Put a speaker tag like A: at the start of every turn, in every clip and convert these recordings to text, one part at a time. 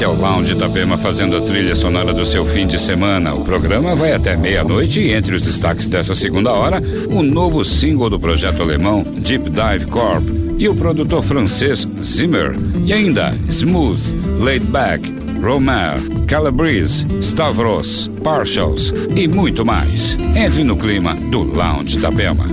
A: Esse é o Lounge Itapema fazendo a trilha sonora do seu fim de semana. O programa vai até meia-noite e entre os destaques dessa segunda hora, o novo single do projeto alemão Deep Dive Corp e o produtor francês Zimmer. E ainda Smooth, Laid Back, Romer, Calabrese, Stavros, Partials e muito mais. Entre no clima do Lounge Itapema.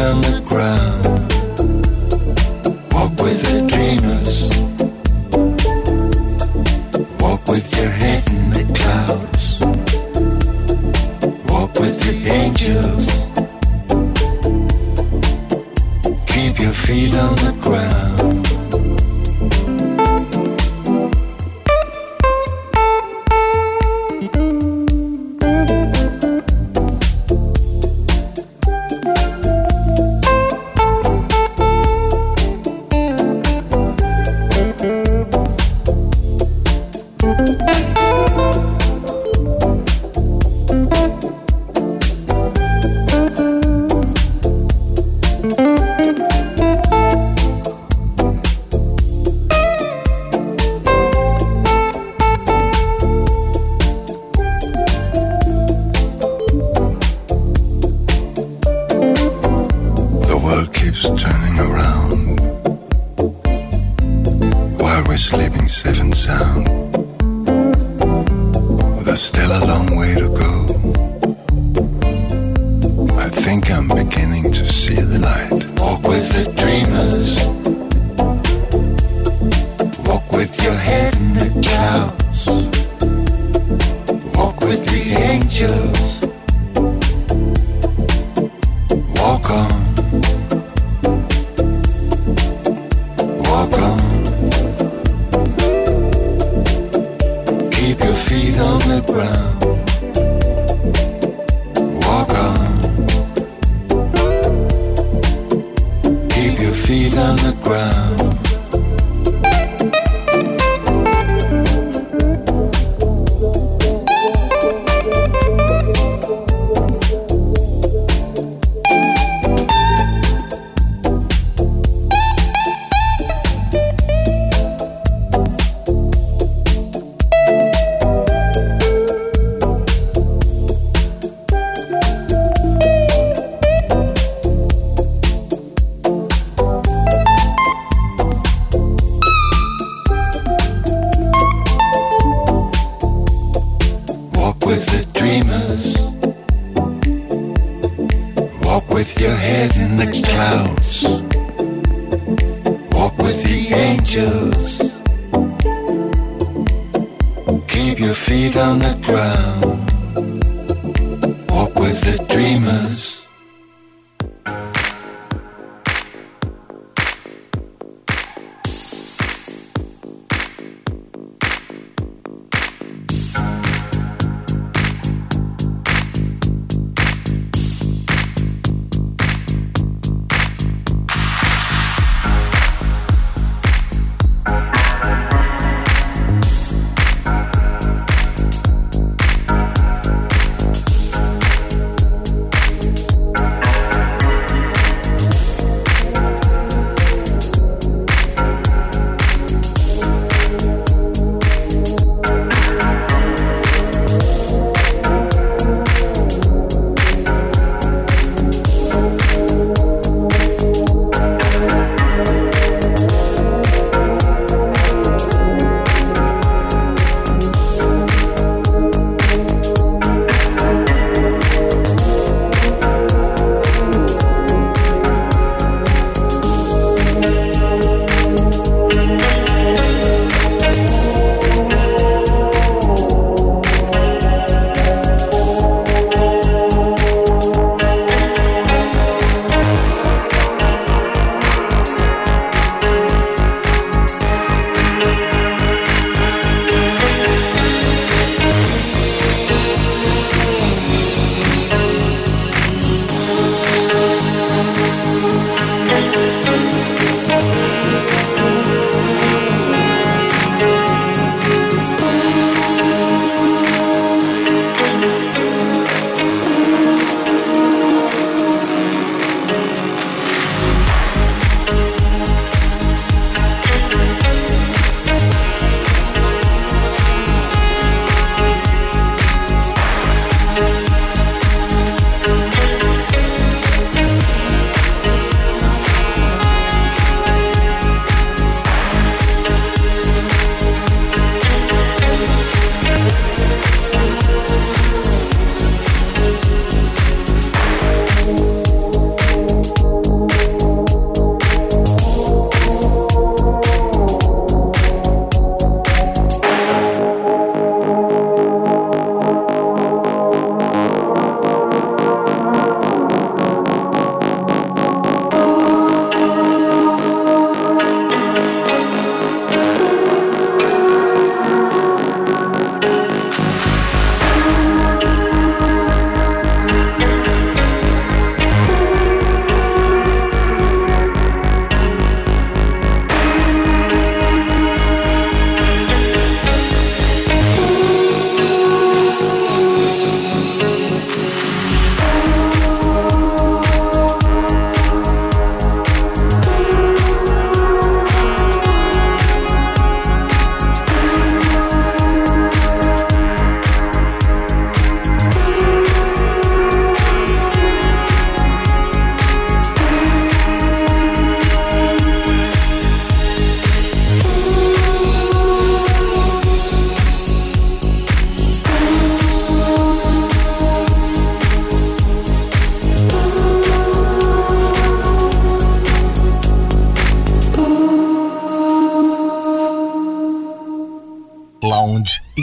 B: on the ground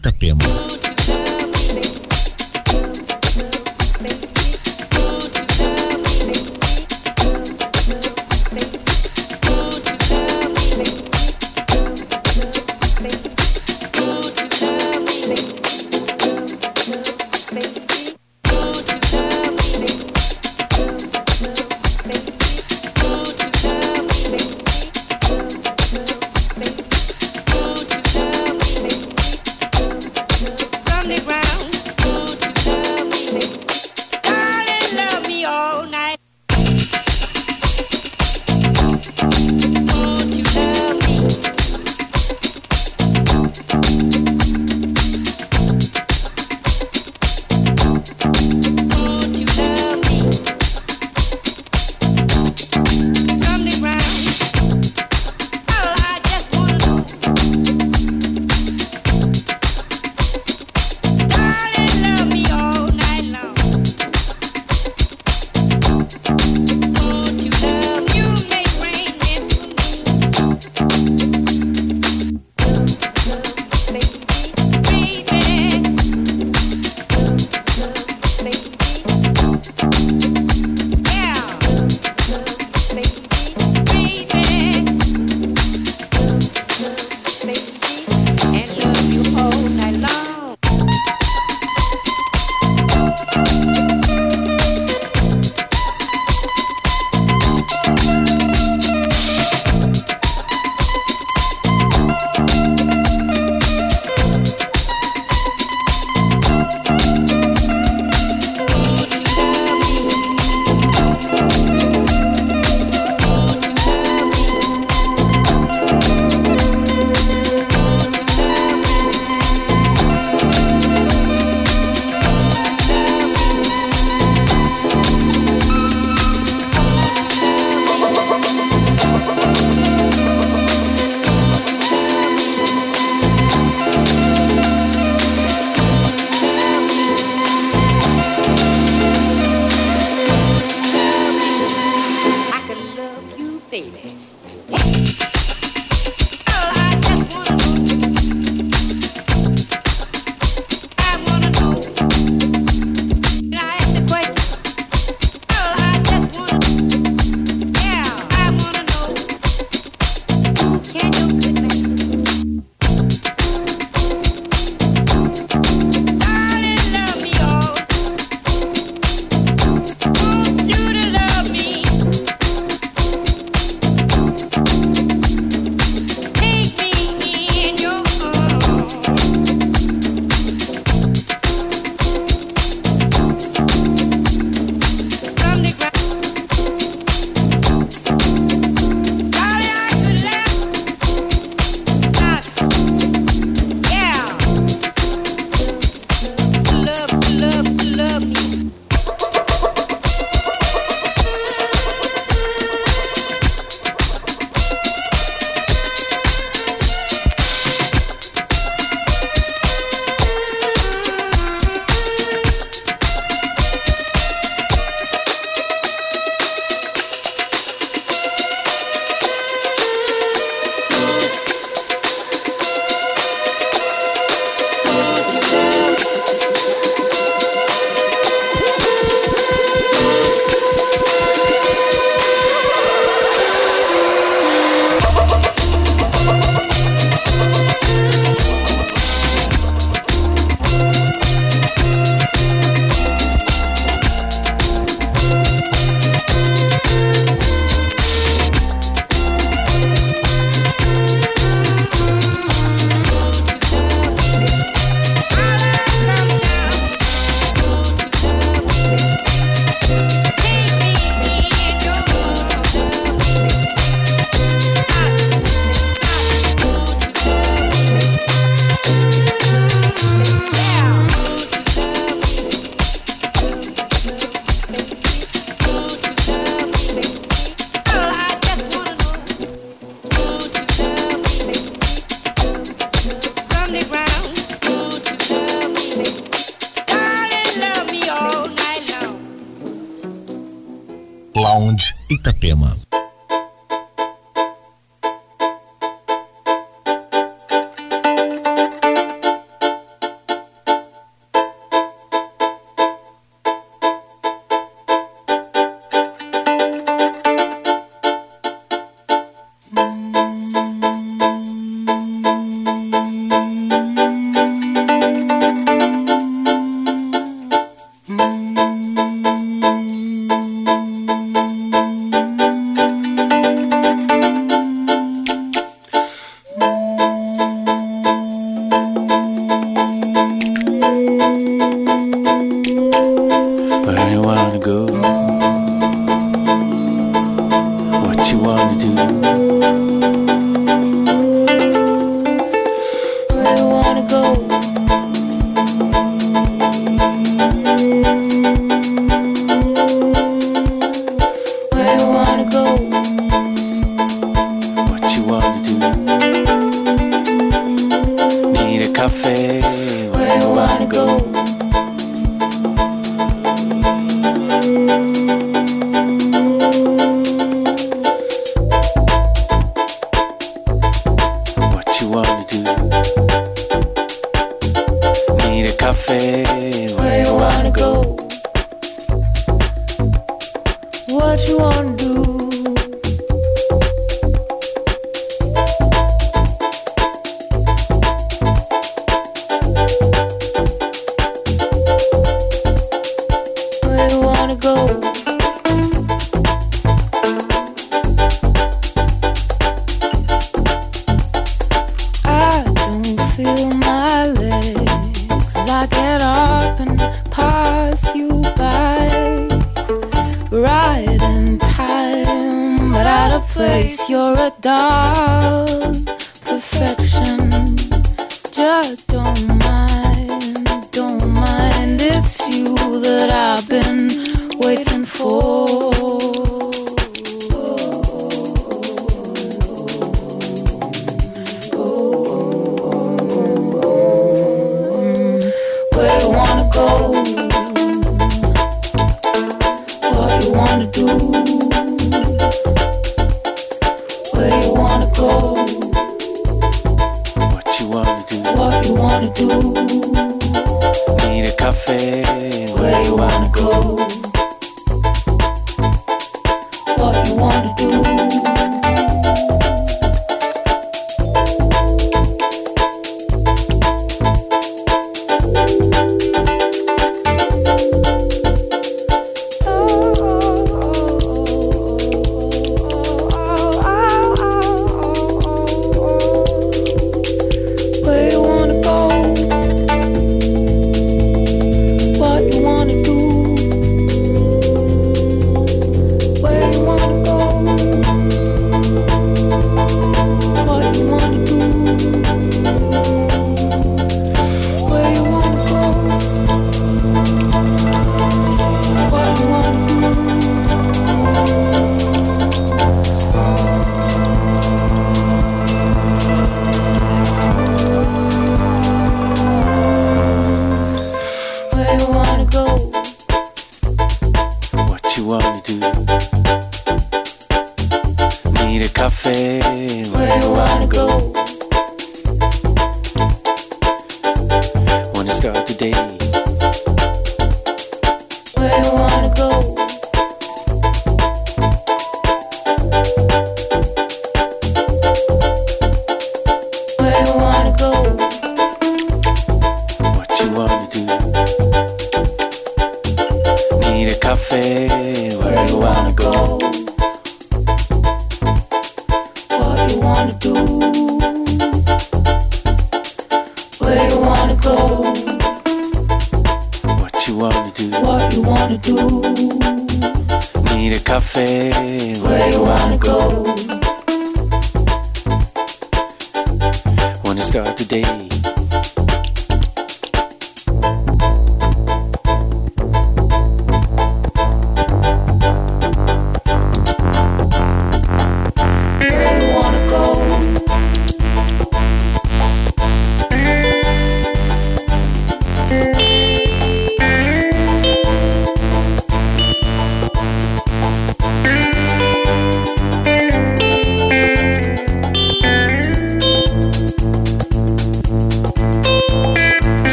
C: Itapema.
D: go.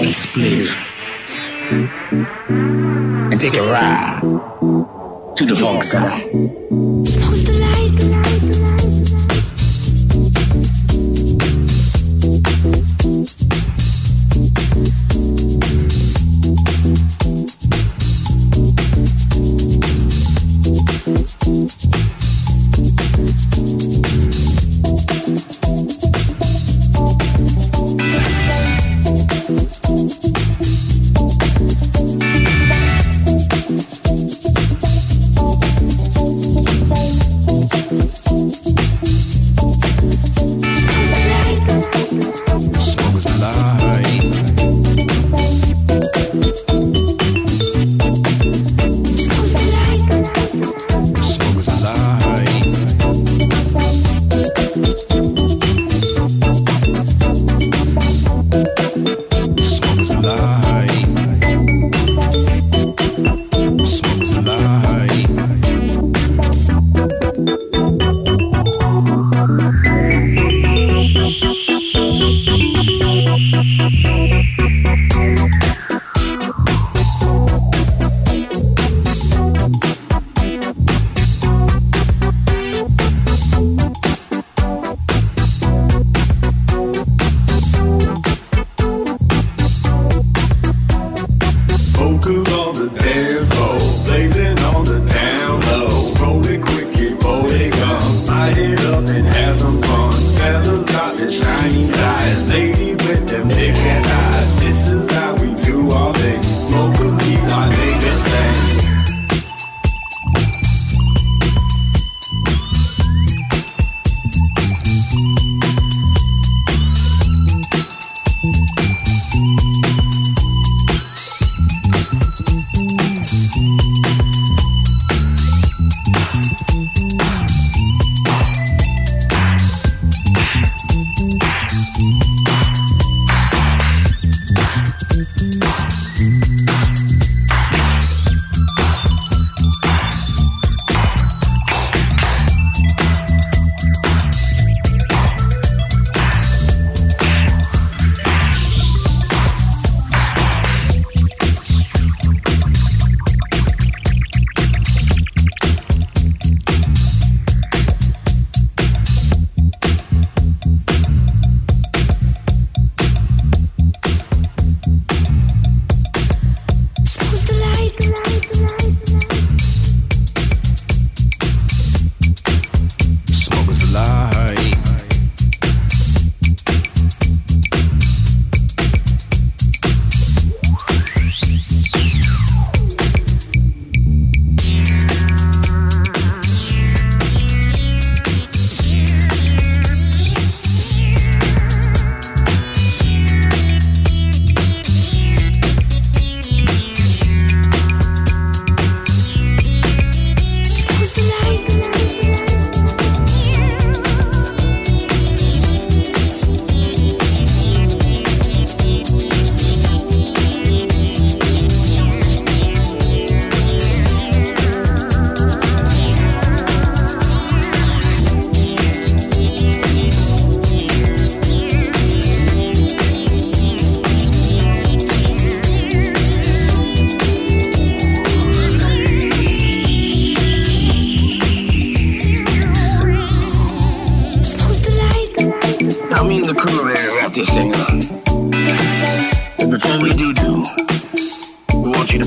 E: Peace, please. And take a ride to the funk side.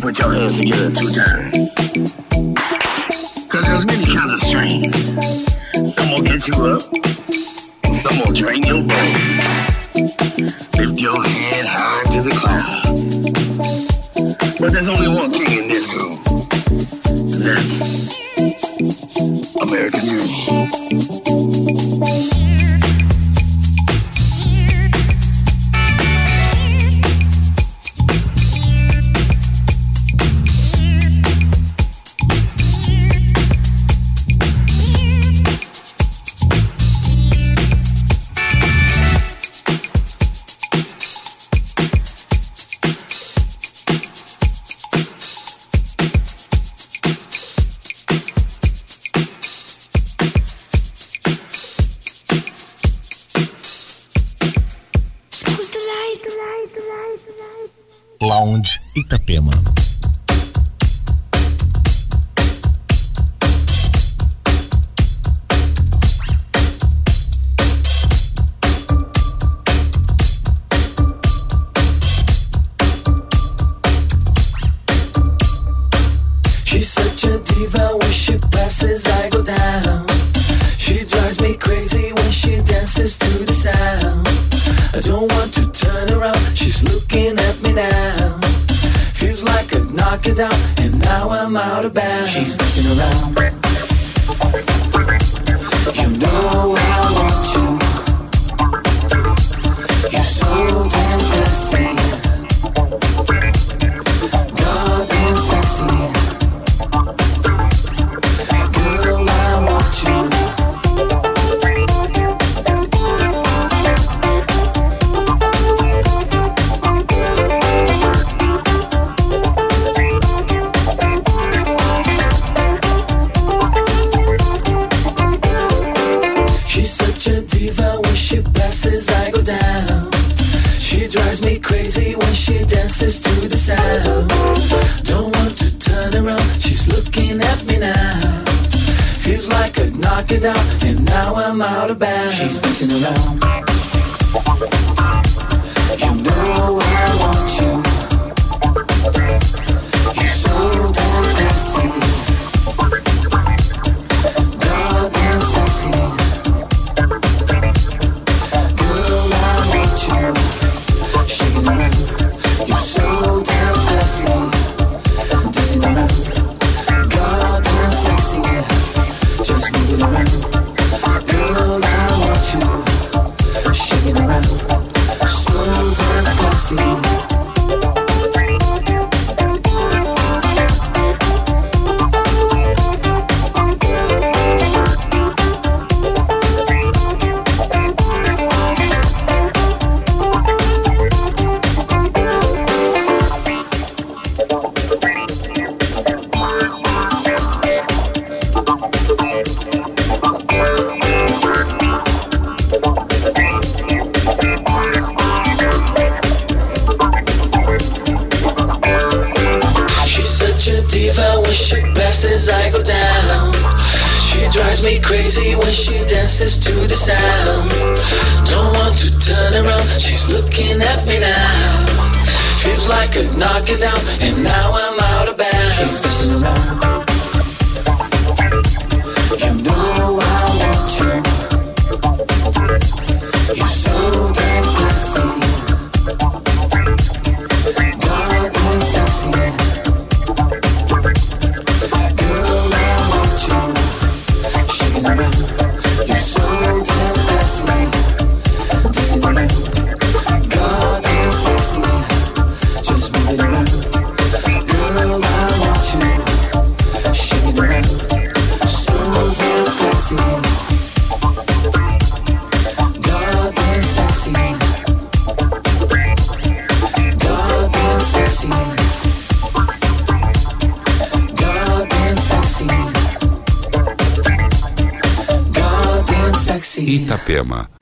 E: Put your hands together two times. Cause there's many kinds of strains. Some will get you up, some will drain your brain. Lift your head high to the clouds. But there's only one king in this groove. That's American Dream.
F: Don't want to turn around, she's looking at me now. Feels like I'd knock it out, and now I'm out of bounds. She's dancing around. You know I want you.
A: Itapema.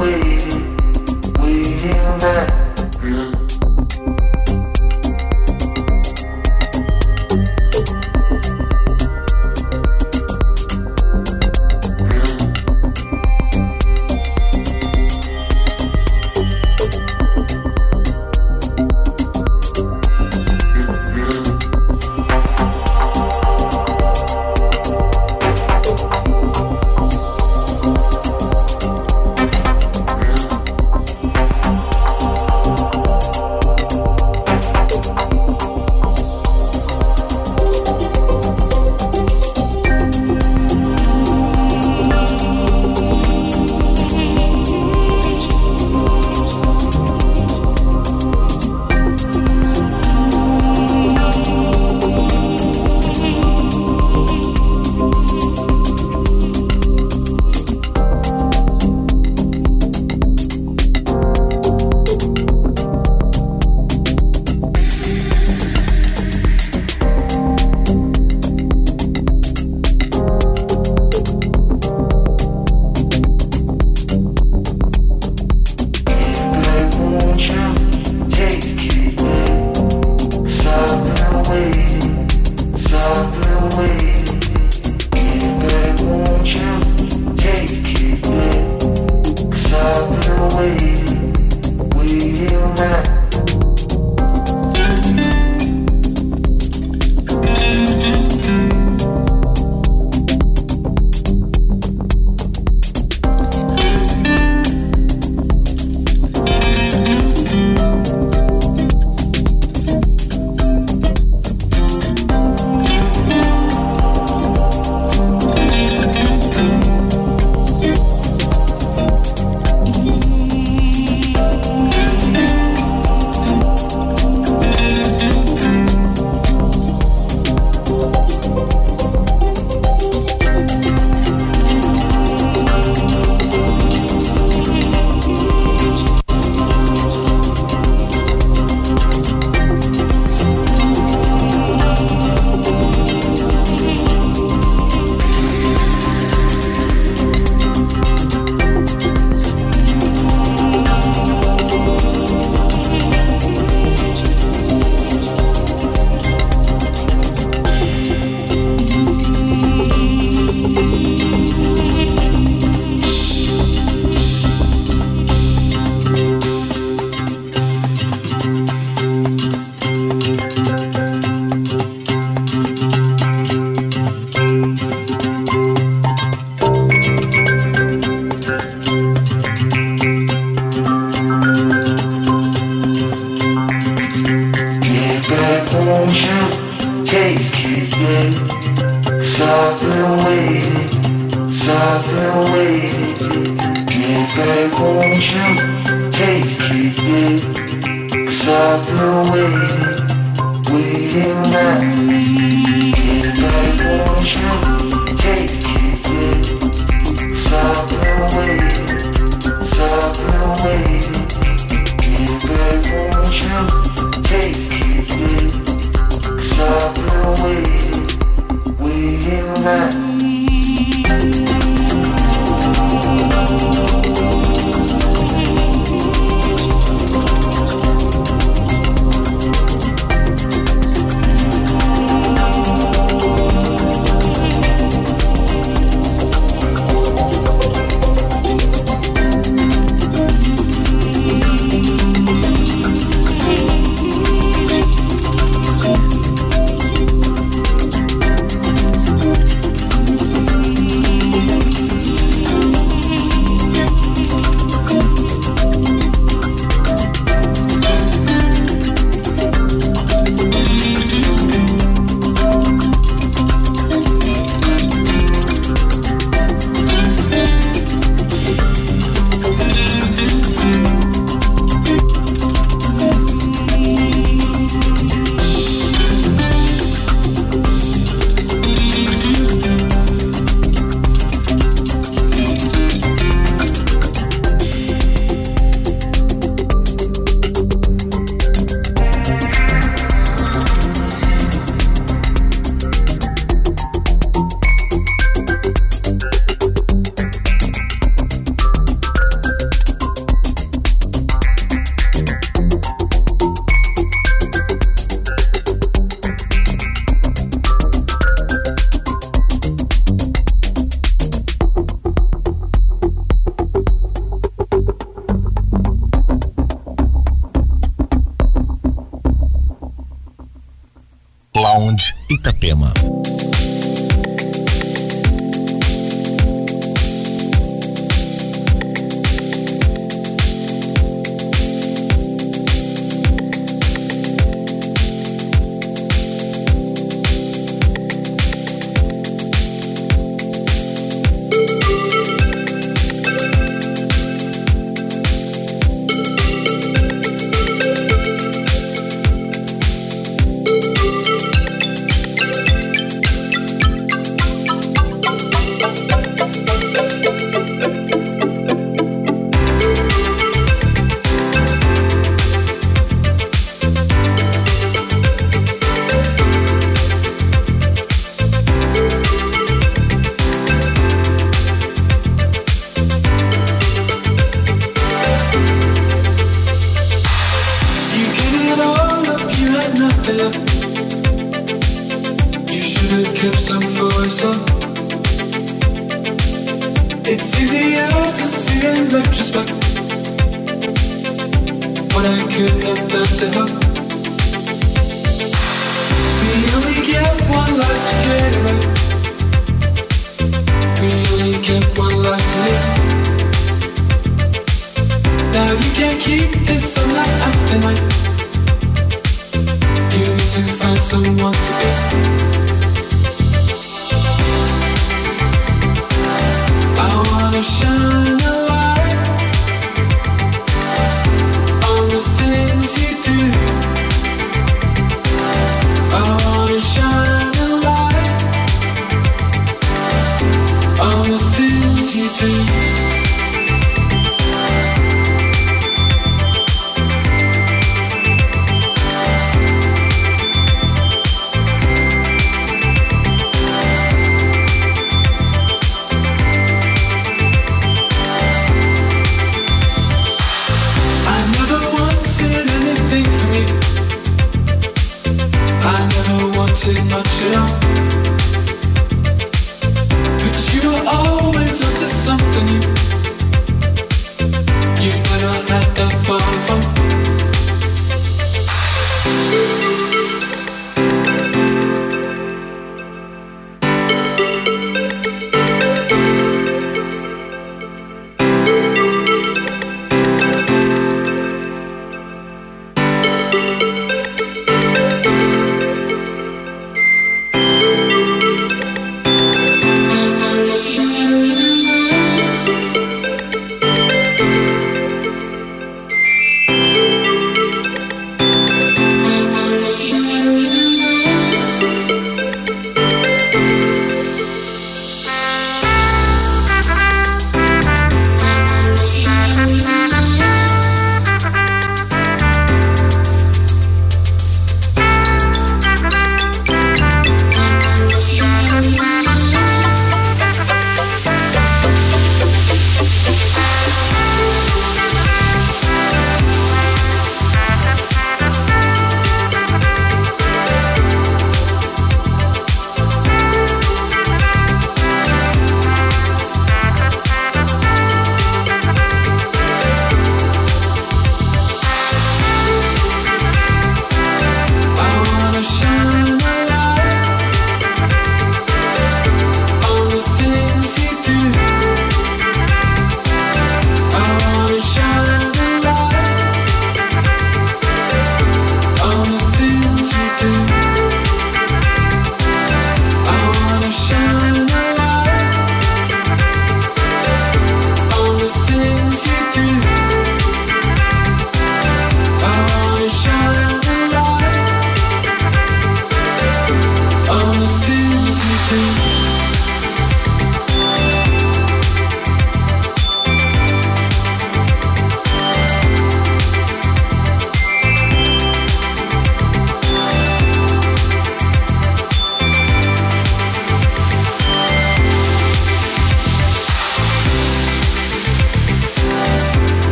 B: away.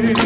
G: way.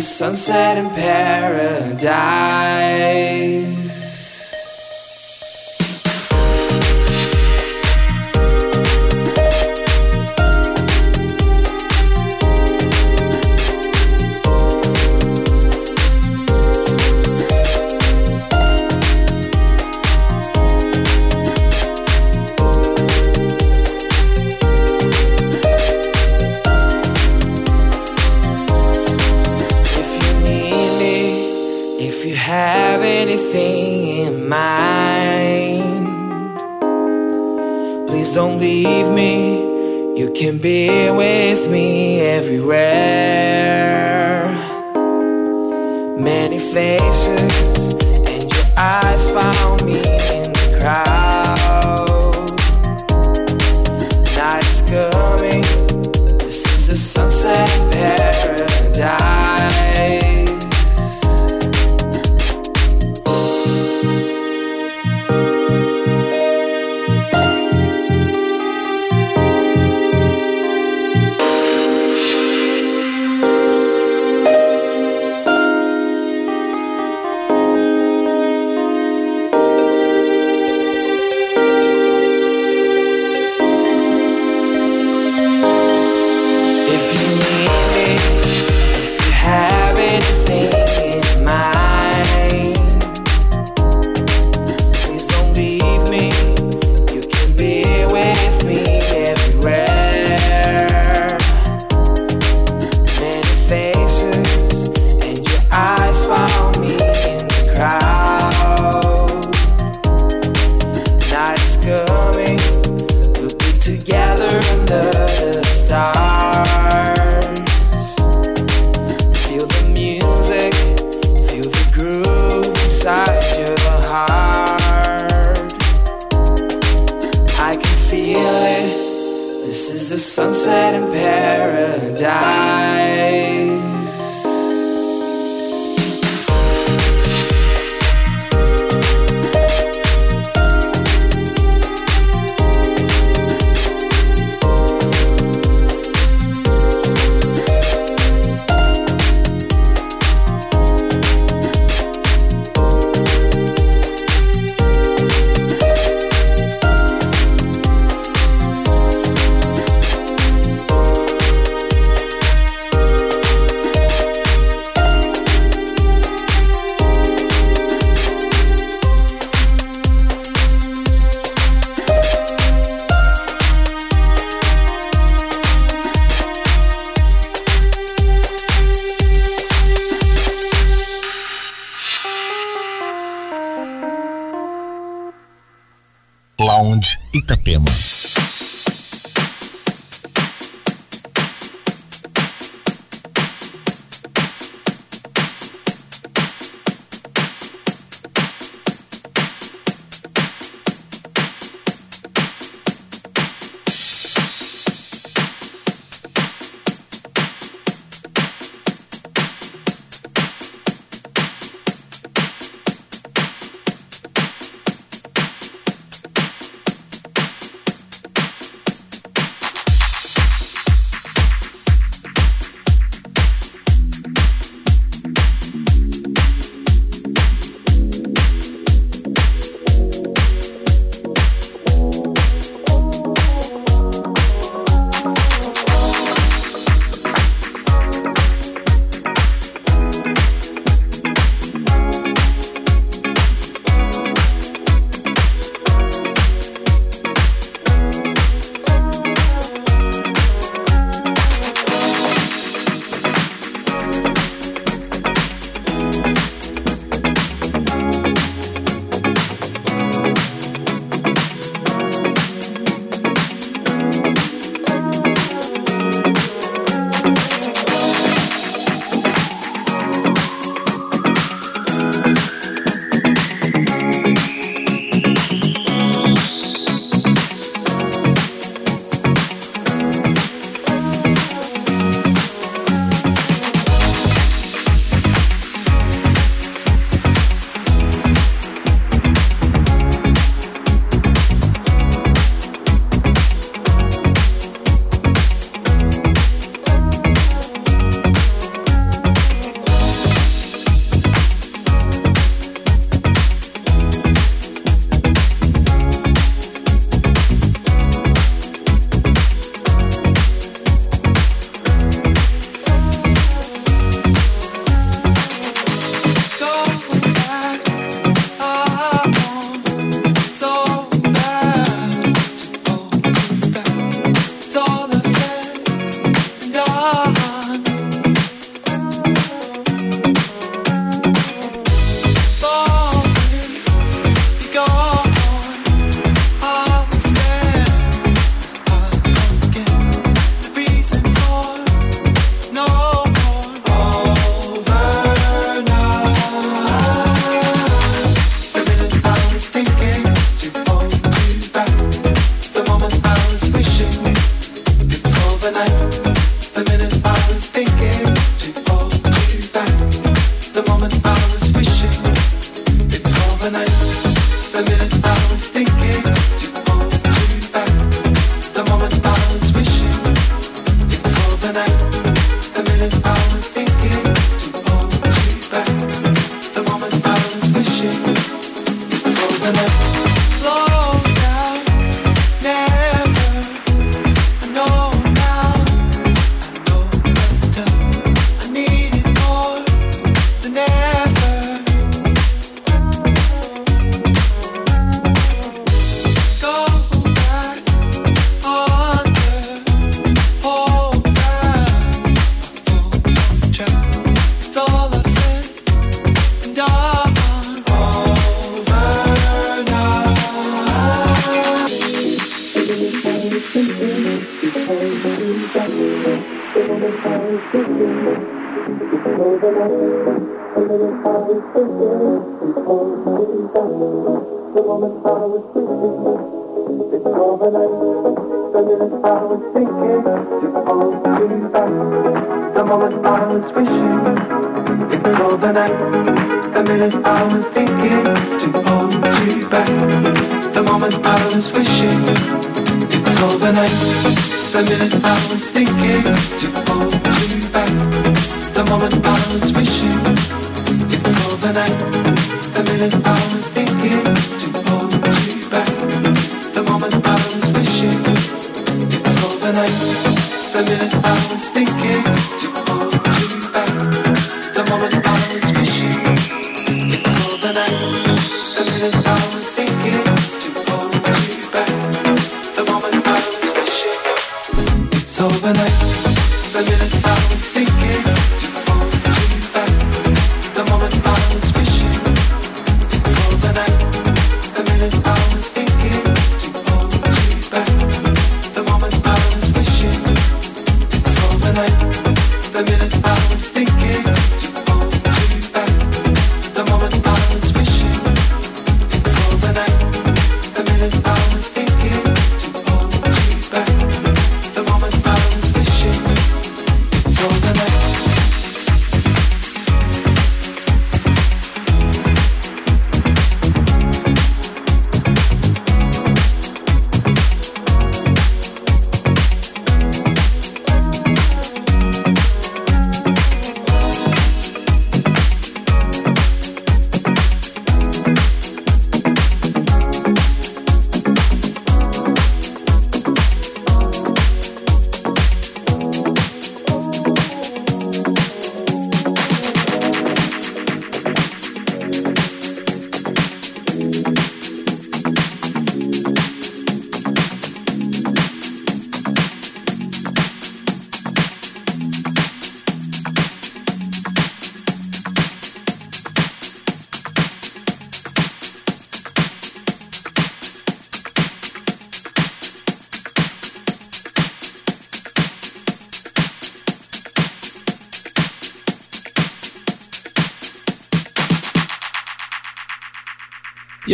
H: Sunset in paradise. Can be with me everywhere.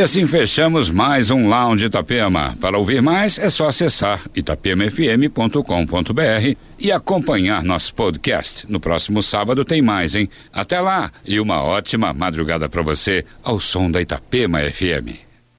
A: E assim fechamos mais um Lounge Itapema. Para ouvir mais, é só acessar itapemafm.com.br e acompanhar nosso podcast. No próximo sábado tem mais, hein? Até lá e uma ótima madrugada para você ao som da Itapema FM.